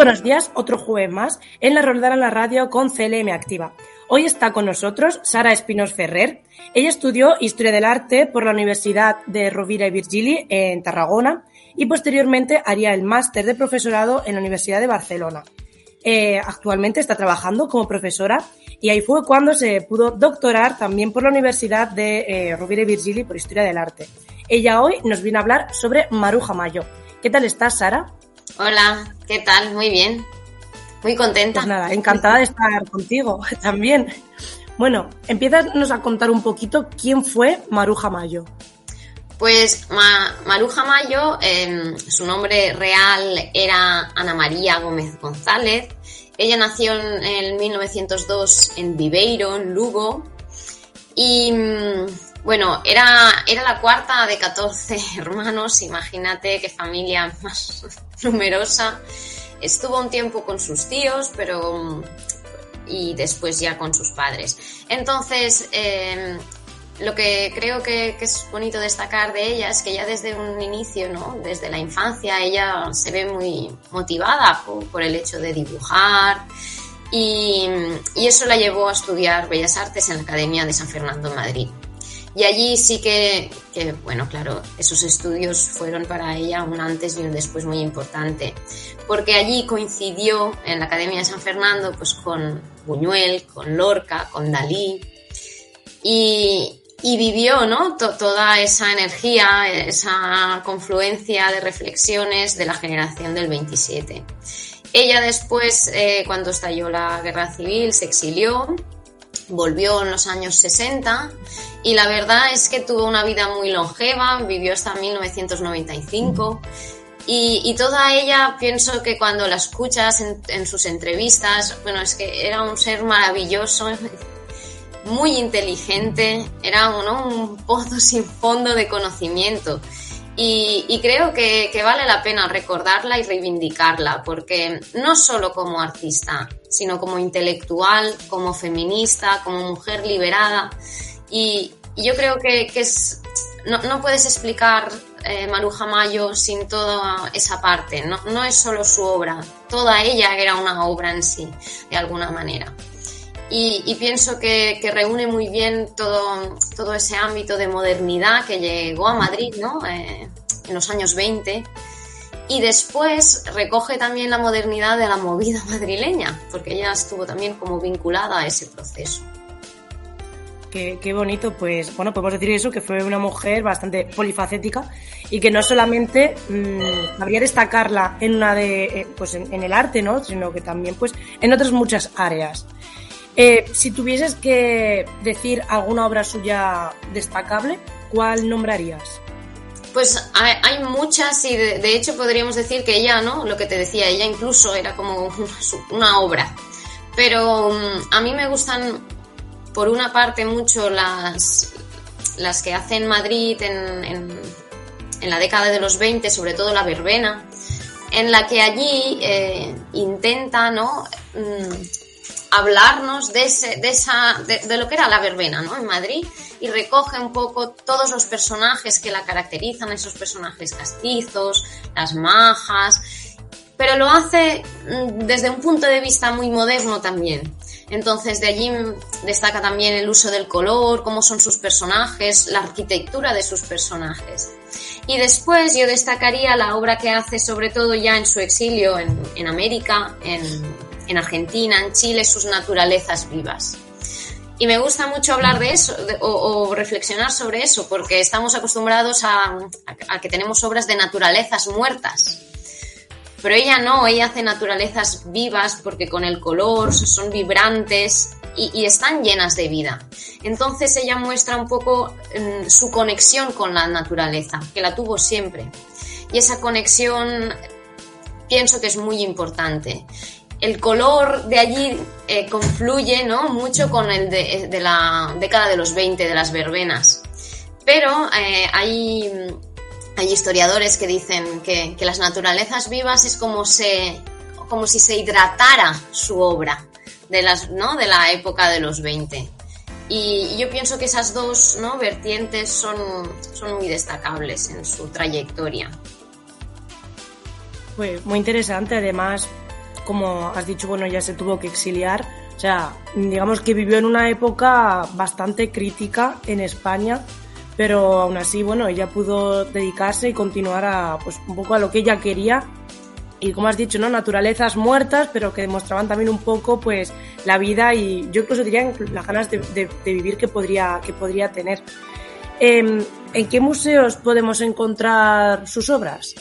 buenos días, otro jueves más en la Roldana en la Radio con CLM Activa. Hoy está con nosotros Sara Espinos Ferrer. Ella estudió Historia del Arte por la Universidad de Rovira y Virgili en Tarragona y posteriormente haría el máster de profesorado en la Universidad de Barcelona. Eh, actualmente está trabajando como profesora y ahí fue cuando se pudo doctorar también por la Universidad de eh, Rovira y Virgili por Historia del Arte. Ella hoy nos viene a hablar sobre Maruja Mayo. ¿Qué tal estás, Sara? Hola, ¿qué tal? Muy bien. Muy contenta. Pues nada, encantada de estar contigo también. Bueno, empiezas a contar un poquito quién fue Maruja Mayo. Pues Maruja Mayo, em, su nombre real era Ana María Gómez González. Ella nació en, 1902 en Viveiro, en Lugo. Y mm, bueno, era, era la cuarta de 14 hermanos, imagínate qué familia más numerosa. Estuvo un tiempo con sus tíos, pero y después ya con sus padres. Entonces, em, lo que creo que, es bonito destacar de ella es que ya desde un inicio, ¿no? desde la infancia, ella se ve muy motivada por, el hecho de dibujar y, y, eso la llevó a estudiar Bellas Artes en la Academia de San Fernando en Madrid. Y allí sí que, bueno, claro, esos estudios fueron para ella un antes y un después muy importante, porque allí coincidió en la Academia de San Fernando pues con Buñuel, con Lorca, con Dalí, y, y vivió ¿no? toda esa energía, esa confluencia de reflexiones de la generación del 27. Ella después, eh, cuando estalló la guerra civil, se exilió, volvió en los años 60 y la verdad es que tuvo una vida muy longeva, vivió hasta 1995 y, toda ella pienso que cuando la escuchas en, sus entrevistas, bueno, es que era un ser maravilloso, muy inteligente, era un pozo sin fondo de conocimiento. Y, creo que, vale la pena recordarla y reivindicarla, porque no solo como artista, sino como intelectual, como feminista, como mujer liberada. Y, yo creo que, es, no, puedes explicar eh, Maruja Mayo sin toda esa parte. No, no es solo su obra, toda ella era una obra en sí, de alguna manera. Y, pienso que, reúne muy bien todo, todo ese ámbito de modernidad que llegó a Madrid ¿no? Eh, en los años 20 y después recoge también la modernidad de la movida madrileña, porque ella estuvo también como vinculada a ese proceso. Qué, bonito, pues bueno, podemos decir eso, que fue una mujer bastante polifacética y que no solamente mm, habría destacarla en una de, eh, pues en, el arte, ¿no? Sino que también pues en otras muchas áreas. Eh, si tuvieses que decir alguna obra suya destacable, ¿cuál nombrarías? Pues hay, muchas y de, hecho podríamos decir que ella, ¿no? Lo que te decía, ella incluso era como una, obra. Pero mm, a mí me gustan, por una parte, mucho las, las que hace en Madrid en, la década de los 20, sobre todo la verbena, en la que allí eh, intenta, ¿no? Mm, hablarnos de, ese, de, esa, de, lo que era la verbena ¿no? en Madrid y recoge un poco todos los personajes que la caracterizan, esos personajes castizos, las majas, pero lo hace mm, desde un punto de vista muy moderno también. Entonces de allí destaca también el uso del color, cómo son sus personajes, la arquitectura de sus personajes. Y después yo destacaría la obra que hace sobre todo ya en su exilio en, en América, en en Argentina, en Chile, sus naturalezas vivas. Y me gusta mucho hablar de eso o, reflexionar sobre eso, porque estamos acostumbrados a, que tenemos obras de naturalezas muertas. Pero ella no, ella hace naturalezas vivas porque con el color son vibrantes y, están llenas de vida. Entonces ella muestra un poco mm, su conexión con la naturaleza, que la tuvo siempre. Y esa conexión pienso que es muy importante el color de allí eh, confluye ¿no? mucho con el de, la década de los 20, de las verbenas. Pero eh, hay, hay, historiadores que dicen que, las naturalezas vivas es como, se, como si se hidratara su obra de, las, ¿no? de la época de los 20. Y yo pienso que esas dos ¿no? vertientes son, son muy destacables en su trayectoria. Muy interesante, además, como has dicho, bueno, ya se tuvo que exiliar. O sea, digamos que vivió en una época bastante crítica en España, pero aún así, bueno, ella pudo dedicarse y continuar a, pues, un poco a lo que ella quería. Y como has dicho, ¿no? Naturalezas muertas, pero que demostraban también un poco, pues, la vida y yo incluso diría las ganas de, de, de vivir que podría, que podría tener. Eh, ¿En qué museos podemos encontrar sus obras?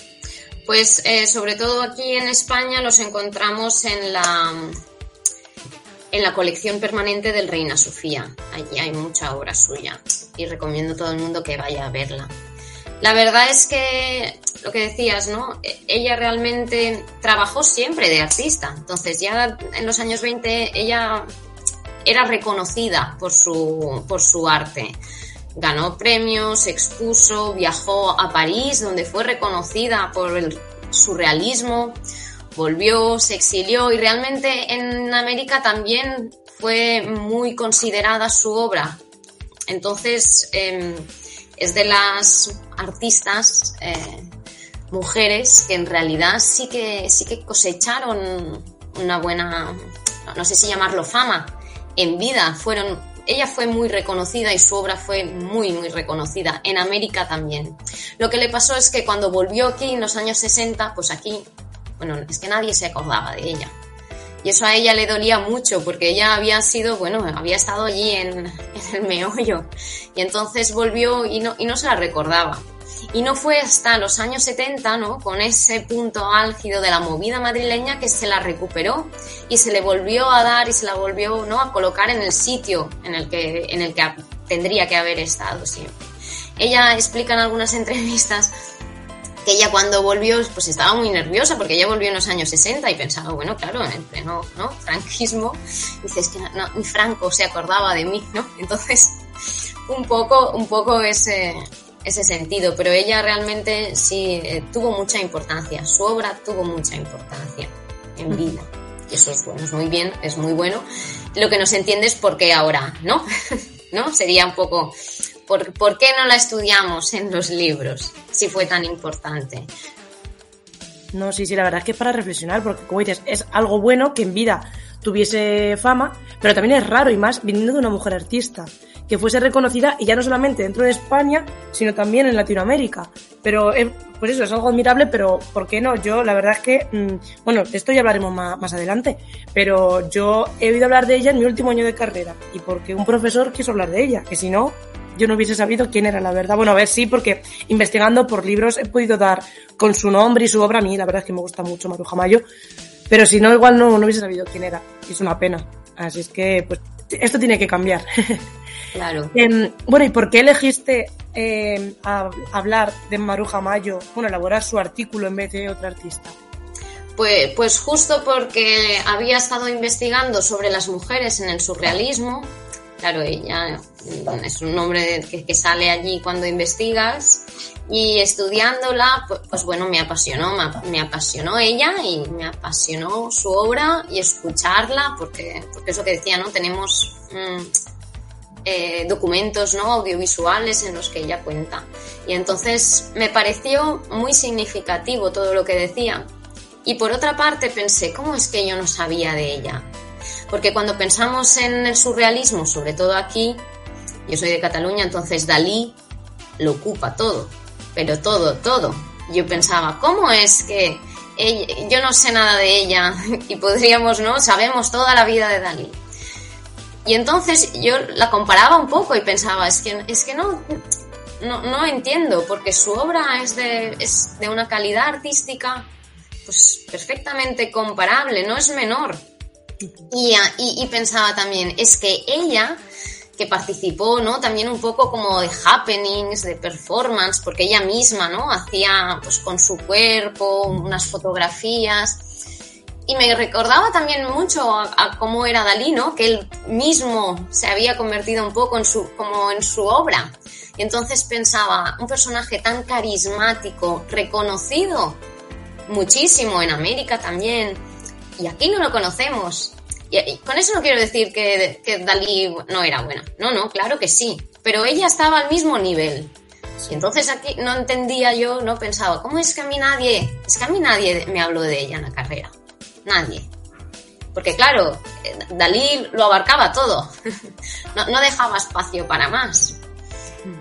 Pues eh, sobre todo aquí en España los encontramos en la, en la colección permanente del Reina Sofía. Allí hay mucha obra suya y recomiendo a todo el mundo que vaya a verla. La verdad es que lo que decías, ¿no? Ella realmente trabajó siempre de artista. Entonces ya en los años 20 ella era reconocida por su, por su arte ganó premios, expuso, viajó a París, donde fue reconocida por el surrealismo, volvió, se exilió y realmente en América también fue muy considerada su obra. Entonces, eh, es de las artistas eh, mujeres que en realidad sí que, sí que cosecharon una buena, no sé si llamarlo fama, en vida, fueron ella fue muy reconocida y su obra fue muy, muy reconocida. En América también. Lo que le pasó es que cuando volvió aquí en los años 60, pues aquí, bueno, es que nadie se acordaba de ella. Y eso a ella le dolía mucho porque ella había sido, bueno, había estado allí en, en el meollo. Y entonces volvió y no, y no se la recordaba. Y no fue hasta los años 70, ¿no? Con ese punto álgido de la movida madrileña que se la recuperó y se le volvió a dar y se la volvió, ¿no? A colocar en el sitio en el que, en el que tendría que haber estado siempre. Ella explica en algunas entrevistas que ella cuando volvió pues estaba muy nerviosa porque ella volvió en los años 60 y pensaba, bueno, claro, en pleno ¿no? franquismo, dices que no, ni Franco se acordaba de mí, ¿no? Entonces, un poco, un poco ese, ese sentido, pero ella realmente sí eh, tuvo mucha importancia, su obra tuvo mucha importancia en vida. Y eso es bueno, es muy bien, es muy bueno. Lo que no se entiende es por qué ahora, ¿no? ¿No? Sería un poco, ¿por, ¿por qué no la estudiamos en los libros si fue tan importante? No, sí, sí, la verdad es que es para reflexionar, porque como dices, es algo bueno que en vida tuviese fama, pero también es raro y más viniendo de una mujer artista que fuese reconocida y ya no solamente dentro de España, sino también en Latinoamérica. Pero, eh, pues eso, es algo admirable, pero ¿por qué no? Yo, la verdad es que, mm, bueno, de esto ya hablaremos más, más, adelante, pero yo he oído hablar de ella en mi último año de carrera y porque un profesor quiso hablar de ella, que si no, yo no hubiese sabido quién era la verdad. Bueno, a ver, sí, porque investigando por libros he podido dar con su nombre y su obra a mí, la verdad es que me gusta mucho Maruja Mayo, pero si no, igual no, no hubiese sabido quién era. Y es una pena. Así es que, pues, esto tiene que cambiar. Claro. Eh, bueno, ¿y por qué elegiste eh, a, hablar de Maruja Mayo, bueno, elaborar su artículo en vez de otro artista? Pues, pues justo porque había estado investigando sobre las mujeres en el surrealismo. Claro, ella es un nombre que, que sale allí cuando investigas. Y estudiándola, pues, pues bueno, me apasionó, me, me, apasionó ella y me apasionó su obra y escucharla, porque, porque eso que decía, ¿no? Tenemos mmm, eh, documentos ¿no? audiovisuales en los que ella cuenta. Y entonces me pareció muy significativo todo lo que decía. Y por otra parte pensé, ¿cómo es que yo no sabía de ella? Porque cuando pensamos en el surrealismo, sobre todo aquí, yo soy de Cataluña, entonces Dalí lo ocupa todo, pero todo, todo. Yo pensaba, ¿cómo es que yo no sé nada de ella y podríamos, ¿no? Sabemos toda la vida de Dalí. Y entonces yo la comparaba un poco y pensaba, es que, es que no, no, no entiendo, porque su obra es de, es de una calidad artística pues perfectamente comparable, no es menor. Y, y, y, pensaba también, es que ella, que participó, ¿no? También un poco como de happenings, de performance, porque ella misma, ¿no? Hacía, pues, con su cuerpo, unas fotografías y me recordaba también mucho a, a, cómo era Dalí, ¿no? Que él mismo se había convertido un poco en su, como en su obra. Y entonces pensaba, un personaje tan carismático, reconocido muchísimo en América también, y aquí no lo conocemos. Y, y con eso no quiero decir que, que Dalí no era buena. No, no, claro que sí. Pero ella estaba al mismo nivel. Y entonces aquí no entendía yo, no pensaba, ¿cómo es que a mí nadie, es que a mí nadie me habló de ella en la carrera? Nadie. Porque claro, Dalí lo abarcaba todo, no, dejaba espacio para más.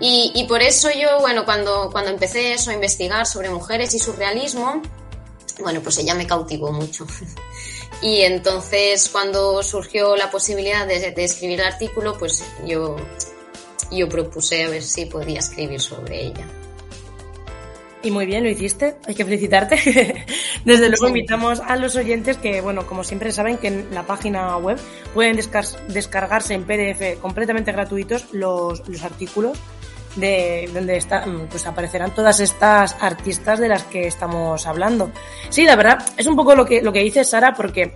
Y, y, por eso yo, bueno, cuando, cuando empecé eso, a investigar sobre mujeres y surrealismo, bueno, pues ella me cautivó mucho. Y entonces cuando surgió la posibilidad de, escribir el artículo, pues yo, yo propuse a ver si podía escribir sobre ella. Y muy bien, lo hiciste, hay que felicitarte. Desde luego invitamos a los oyentes que, bueno, como siempre saben que en la página web pueden descargarse en PDF completamente gratuitos los, los artículos de donde está, pues aparecerán todas estas artistas de las que estamos hablando. Sí, la verdad, es un poco lo que, lo que dice Sara, porque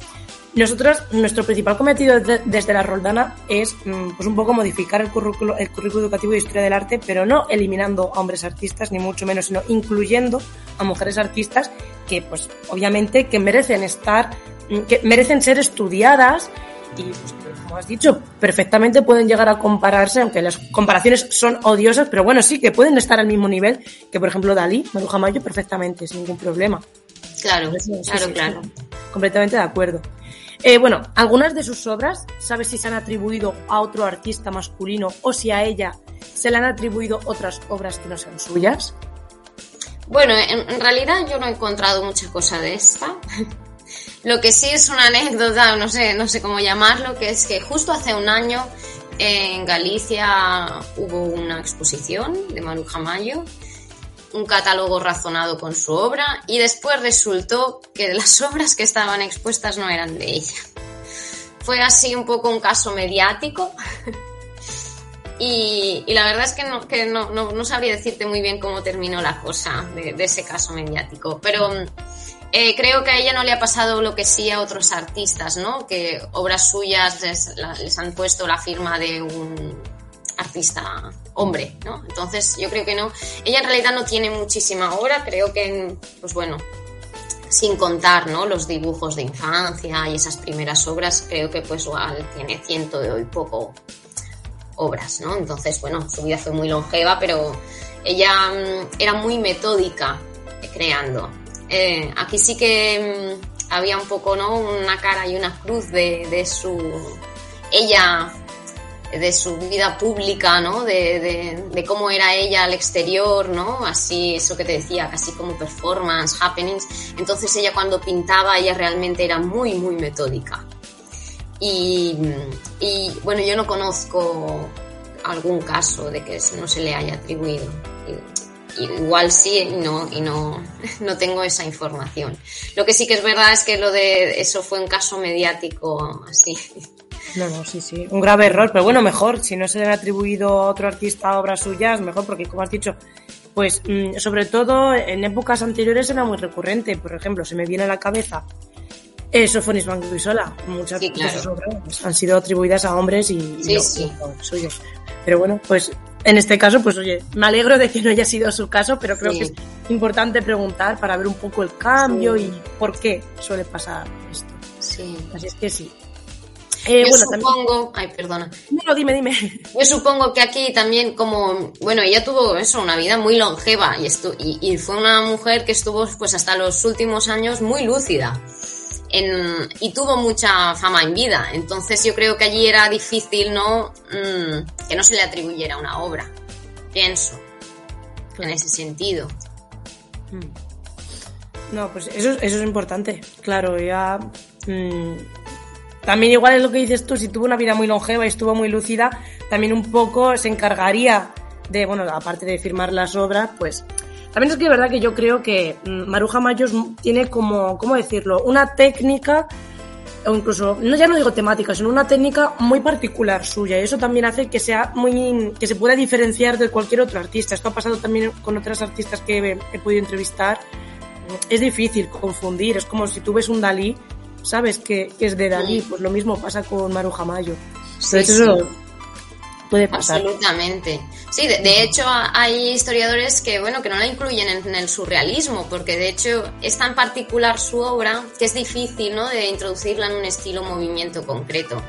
nosotros, nuestro principal cometido desde la Roldana es mm, pues un poco modificar el currículo, el currículo educativo de historia del arte, pero no eliminando a hombres artistas, ni mucho menos, sino incluyendo a mujeres artistas que, pues, obviamente, que merecen estar, mm, que merecen ser estudiadas y pues, como has dicho, perfectamente pueden llegar a compararse, aunque las comparaciones son odiosas, pero bueno, sí que pueden estar al mismo nivel que, por ejemplo, Dalí, Maruja Mayo, perfectamente, sin ningún problema. Claro, claro, claro. completamente de acuerdo. Eh, bueno, algunas de sus obras, ¿sabes si se han atribuido a otro artista masculino o si a ella se le han atribuido otras obras que no sean suyas? Bueno, en realidad yo no he encontrado mucha cosa de esta. Lo que sí es una anécdota, no sé, no sé cómo llamarlo, que es que justo hace un año en Galicia hubo una exposición de Manu Jamayo, un catálogo razonado con su obra y después resultó que las obras que estaban expuestas no eran de ella. Fue así un poco un caso mediático y, la verdad es que, no, que no, no, sabría decirte muy bien cómo terminó la cosa de, ese caso mediático, pero eh, creo que a ella no le ha pasado lo que sí a otros artistas, ¿no? Que obras suyas les, han puesto la firma de un artista hombre, ¿no? Entonces yo creo que no. Ella en realidad no tiene muchísima obra, creo que, pues bueno, sin contar, ¿no? Los dibujos de infancia y esas primeras obras, creo que pues igual tiene ciento de hoy poco obras, ¿no? Entonces, bueno, su vida fue muy longeva, pero ella mm, era muy metódica creando. Eh, aquí sí que mm, había un poco, ¿no? Una cara y una cruz de, su. Ella, de su vida pública, ¿no? De, cómo era ella al exterior, ¿no? Así, eso que te decía, casi como performance, happenings. Entonces ella cuando pintaba, ella realmente era muy, muy metódica. Y, y bueno, yo no conozco algún caso de que no se le haya atribuido igual sí y no, y no, no tengo esa información. Lo que sí que es verdad es que lo de eso fue un caso mediático así. No, no, sí, sí. Un grave error, pero bueno, mejor. Si no se le ha atribuido a otro artista obras suyas, mejor, porque como has dicho, pues mm, sobre todo en épocas anteriores era muy recurrente. Por ejemplo, se me viene a la cabeza eh, Sofonis Sola. Muchas de sus obras han sido atribuidas a hombres y, y suyos. Pero bueno, pues en este caso, pues oye, me alegro de que no haya sido su caso, pero creo que es importante preguntar para ver un poco el cambio y por qué suele pasar esto. Sí. Así es que sí. Eh, Yo supongo, ay, perdona. No, dime, dime. Yo supongo que aquí también como, bueno, ella tuvo eso, una vida muy longeva y, estu y, y fue una mujer que estuvo pues hasta los últimos años muy lúcida y tuvo mucha fama en vida. Entonces yo creo que allí era difícil no mm, que no se le atribuyera una obra. Pienso. En ese sentido. Mm. No, pues eso, eso es importante. Claro, ya. Mm, también igual es lo que dices tú, si tuvo una vida muy longeva y estuvo muy lúcida, también un poco se encargaría de, bueno, aparte de firmar las obras, pues también es que es verdad que yo creo que mm, Maruja Mayos tiene como, ¿cómo decirlo? Una técnica, o incluso, no ya no digo temática, sino una técnica muy particular suya. Y eso también hace que sea muy, que se pueda diferenciar de cualquier otro artista. Esto ha pasado también con otras artistas que he, podido entrevistar. Es difícil confundir, es como si tú un Dalí, sabes que, es de Dalí, pues lo mismo pasa con Maruja Mayo. Sí, eso, Absolutamente. Sí, de, hecho hay historiadores que, bueno, que no la incluyen en, el surrealismo, porque de hecho es tan particular su obra que es difícil, ¿no? De introducirla en un estilo movimiento concreto.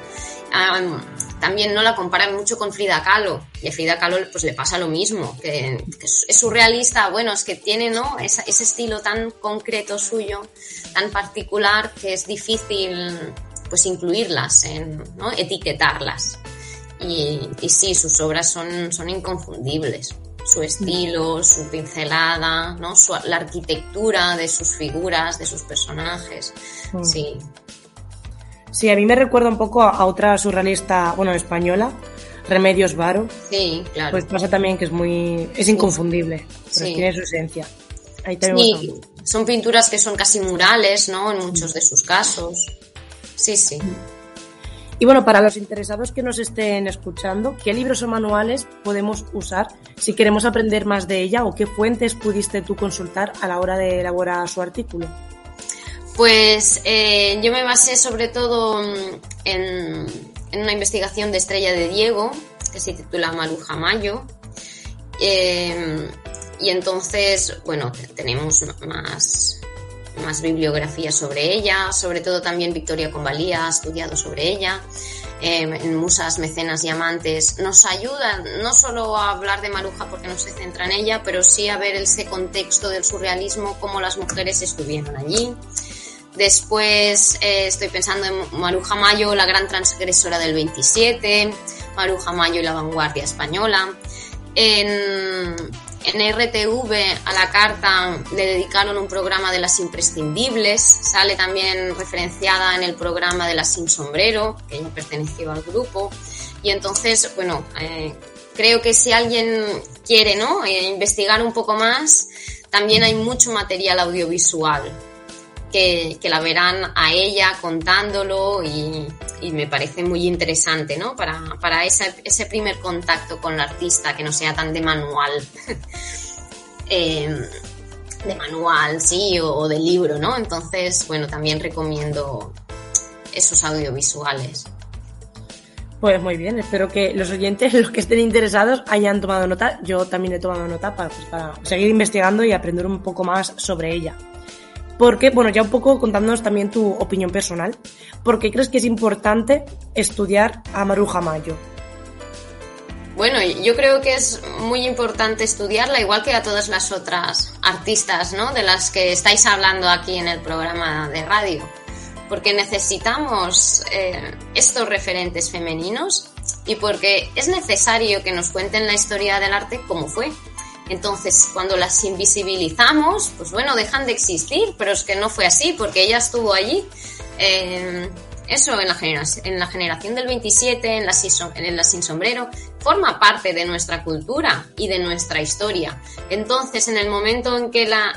También no la comparan mucho con Frida Kahlo y a Frida Kahlo pues le pasa lo mismo, que, es surrealista, bueno, es que tiene ¿no? ese estilo tan concreto suyo, tan particular que es difícil pues incluirlas, en, ¿no? etiquetarlas. Y, y, sí, sus obras son, son inconfundibles. Su estilo, su pincelada, ¿no? la arquitectura de sus figuras, de sus personajes. Mm. Sí, Sí, a mí me recuerda un poco a, otra surrealista, bueno, española, Remedios Varo. Sí, claro. Pues pasa también que es muy. es inconfundible, pero tiene su esencia. Ahí sí, son pinturas que son casi murales, ¿no? En muchos de sus casos. Sí, sí. Y bueno, para los interesados que nos estén escuchando, ¿qué libros o manuales podemos usar si queremos aprender más de ella o qué fuentes pudiste tú consultar a la hora de elaborar su artículo? Pues eh, yo me basé sobre todo mm, en, una investigación de Estrella de Diego, que se titula Maruja Mayo. Em, y entonces, bueno, tenemos más, más bibliografía sobre ella, sobre todo también Victoria Convalía ha estudiado sobre ella. En Musas, Mecenas y Amantes, nos ayuda no solo a hablar de Maruja porque no se centra en ella, pero sí a ver ese contexto del surrealismo, cómo las mujeres estuvieron allí. Después eh, estoy pensando en Maruja Mayo, la gran transgresora del 27, Maruja Mayo y la vanguardia española. En, RTV a la carta le dedicaron un programa de las imprescindibles, sale también referenciada en el programa de las sin sombrero, que ella perteneció al grupo. Y entonces, bueno, eh, creo que si alguien quiere ¿no? Eh, investigar un poco más, también hay mucho material audiovisual que, la verán a ella contándolo y, me parece muy interesante, ¿no? Para, ese, primer contacto con la artista que no sea tan de manual. Em, de manual, sí, o, de libro, ¿no? Entonces, bueno, también recomiendo esos audiovisuales. Pues muy bien, espero que los oyentes, los que estén interesados, hayan tomado nota. Yo también he tomado nota para, pues, para seguir investigando y aprender un poco más sobre ella. Porque, bueno, ya un poco contándonos también tu opinión personal, ¿por qué crees que es importante estudiar a Maruja Mayo? Bueno, yo creo que es muy importante estudiarla, igual que a todas las otras artistas, ¿no? De las que estáis hablando aquí en el programa de radio. Porque necesitamos eh, estos referentes femeninos y porque es necesario que nos cuenten la historia del arte como fue, entonces, cuando las invisibilizamos, pues bueno, dejan de existir, pero es que no fue así, porque ella estuvo allí. Eh, eso en la, la generación del 27, en la, en la sin sombrero, forma parte de nuestra cultura y de nuestra historia. Entonces, en el momento en que la,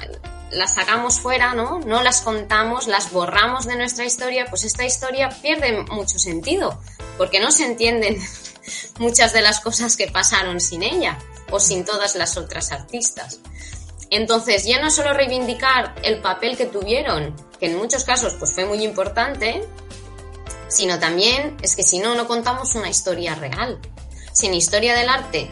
sacamos fuera, ¿no? No las contamos, las borramos de nuestra historia, pues esta historia pierde mucho sentido, porque no se entienden muchas de las cosas que pasaron sin ella o sin todas las otras artistas. Entonces, ya no solo reivindicar el papel que tuvieron, que en muchos casos pues fue muy importante, sino también es que si no, no contamos una historia real. Sin historia del arte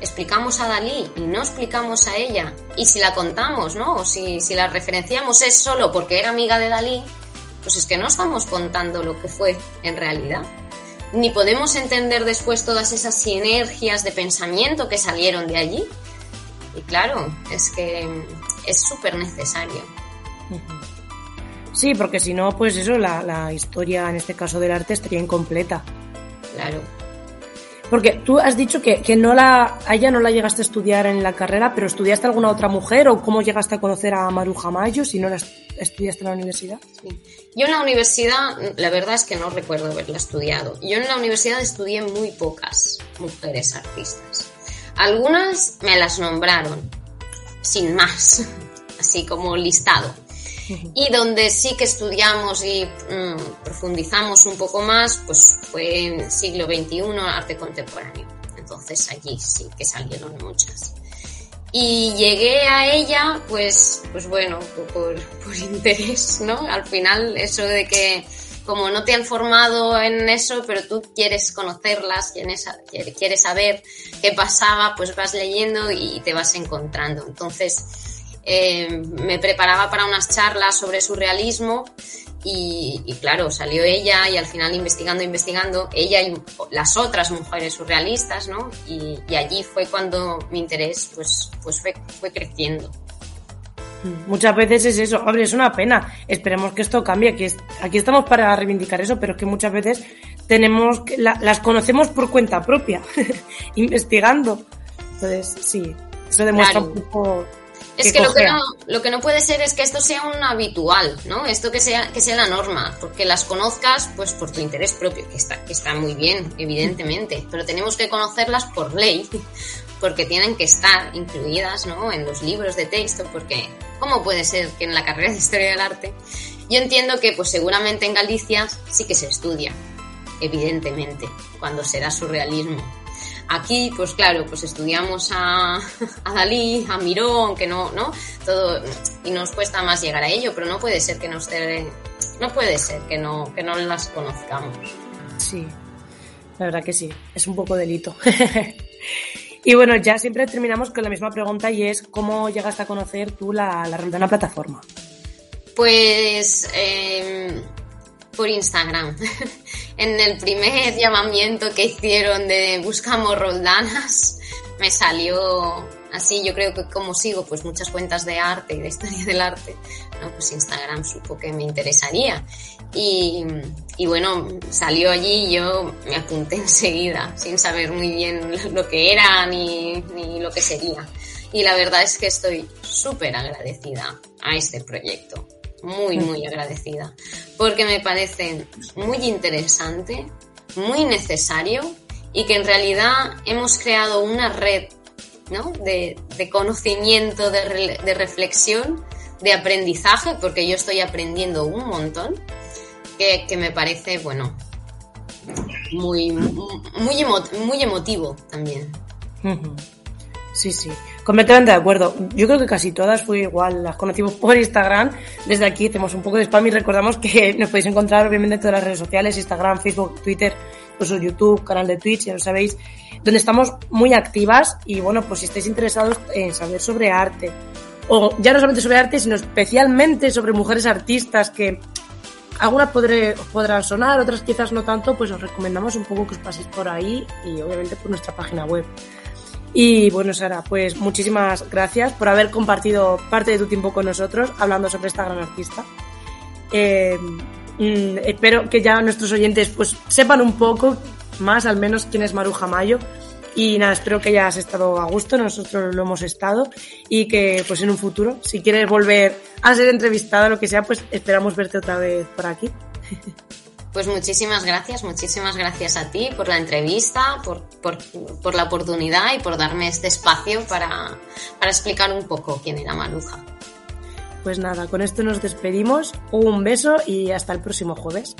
explicamos a Dalí y no explicamos a ella, y si la contamos, ¿no? O si, si la referenciamos es solo porque era amiga de Dalí, pues es que no estamos contando lo que fue en realidad ni podemos entender después todas esas sinergias de pensamiento que salieron de allí. Y claro, es que es súper necesario. Sí, porque si no, pues eso, la, la, historia, en este caso del arte, estaría incompleta. Claro. Porque tú has dicho que, que no la, a ella no la llegaste a estudiar en la carrera, pero ¿estudiaste alguna otra mujer o cómo llegaste a conocer a Maruja Mayo si no la estudiaste en la universidad? Yo en la universidad, la verdad es que no recuerdo haberla estudiado. Yo en la universidad estudié muy pocas mujeres artistas. Algunas me las nombraron, sin más, así como listado. Y donde sí que estudiamos y mm, profundizamos un poco más, pues fue en siglo XXI, arte contemporáneo. Entonces allí sí que salieron muchas. Y llegué a ella, pues, pues bueno, por, por interés, ¿no? Al final, eso de que como no te han formado en eso, pero tú quieres conocerlas, quieres, quieres saber qué pasaba, pues vas leyendo y te vas encontrando. Entonces, eh, me preparaba para unas charlas sobre surrealismo Y, claro, salió ella y al final investigando, investigando, ella y las otras mujeres surrealistas, ¿no? Y, allí fue cuando mi interés pues, pues fue, fue creciendo. Muchas veces es eso, hombre, es una pena. Esperemos que esto cambie. Aquí, aquí estamos para reivindicar eso, pero es que muchas veces tenemos que, las conocemos por cuenta propia, investigando. Entonces, sí, eso demuestra un poco es que, lo, que no, lo que no puede ser es que esto sea un habitual, ¿no? Esto que sea, que sea la norma, porque las conozcas pues por tu interés propio, que está, que está muy bien, evidentemente, pero tenemos que conocerlas por ley, porque tienen que estar incluidas, ¿no? En los libros de texto, porque ¿cómo puede ser que en la carrera de Historia del Arte? Yo entiendo que pues seguramente en Galicia sí que se estudia, evidentemente, cuando será surrealismo Aquí, pues claro, pues estudiamos a, Dalí, a Miró, aunque no, ¿no? Todo, y nos cuesta más llegar a ello, pero no puede ser que nos no puede ser que no, que no las conozcamos. Sí, la verdad que sí, es un poco delito. y bueno, ya siempre terminamos con la misma pregunta y es ¿cómo llegaste a conocer tú la, la Roldana plataforma? Pues eh, por Instagram. en el primer llamamiento que hicieron de buscamos roldanas, me salió así, yo creo que como sigo pues muchas cuentas de arte y de historia del arte, ¿no? pues Instagram supo que me interesaría. Y, y bueno, salió allí y yo me apunté enseguida, sin saber muy bien lo que era ni, ni lo que sería. Y la verdad es que estoy súper agradecida a este proyecto muy, muy agradecida, porque me parece muy interesante, muy necesario y que en realidad hemos creado una red ¿no? de, conocimiento, de, reflexión, de aprendizaje, porque yo estoy aprendiendo un montón, que, me parece, bueno, muy, muy, muy emotivo también. Sí, sí, completamente de acuerdo. Yo creo que casi todas fue igual, las conocimos por Instagram. Desde aquí hacemos un poco de spam y recordamos que nos podéis encontrar obviamente en todas las redes sociales, Instagram, Facebook, Twitter, incluso YouTube, canal de Twitch, ya lo sabéis, donde estamos muy activas y bueno, pues si estáis interesados en saber sobre arte, o ya no solamente sobre arte, sino especialmente sobre mujeres artistas que algunas podré, podrán sonar, otras quizás no tanto, pues os recomendamos un poco que os paséis por ahí y obviamente por nuestra página web. Y bueno, Sara, pues muchísimas gracias por haber compartido parte de tu tiempo con nosotros hablando sobre esta gran artista. Eh, mm, espero que ya nuestros oyentes pues sepan un poco más al menos quién es Maruja Mayo. Y nada, espero que hayas estado a gusto, nosotros lo hemos estado y que pues en un futuro, si quieres volver a ser entrevistada o lo que sea, pues esperamos verte otra vez por aquí. Pues muchísimas gracias, muchísimas gracias a ti por la entrevista, por, por, la oportunidad y por darme este espacio para, para explicar un poco quién era Maluja. Pues nada, con esto nos despedimos. Un beso y hasta el próximo jueves.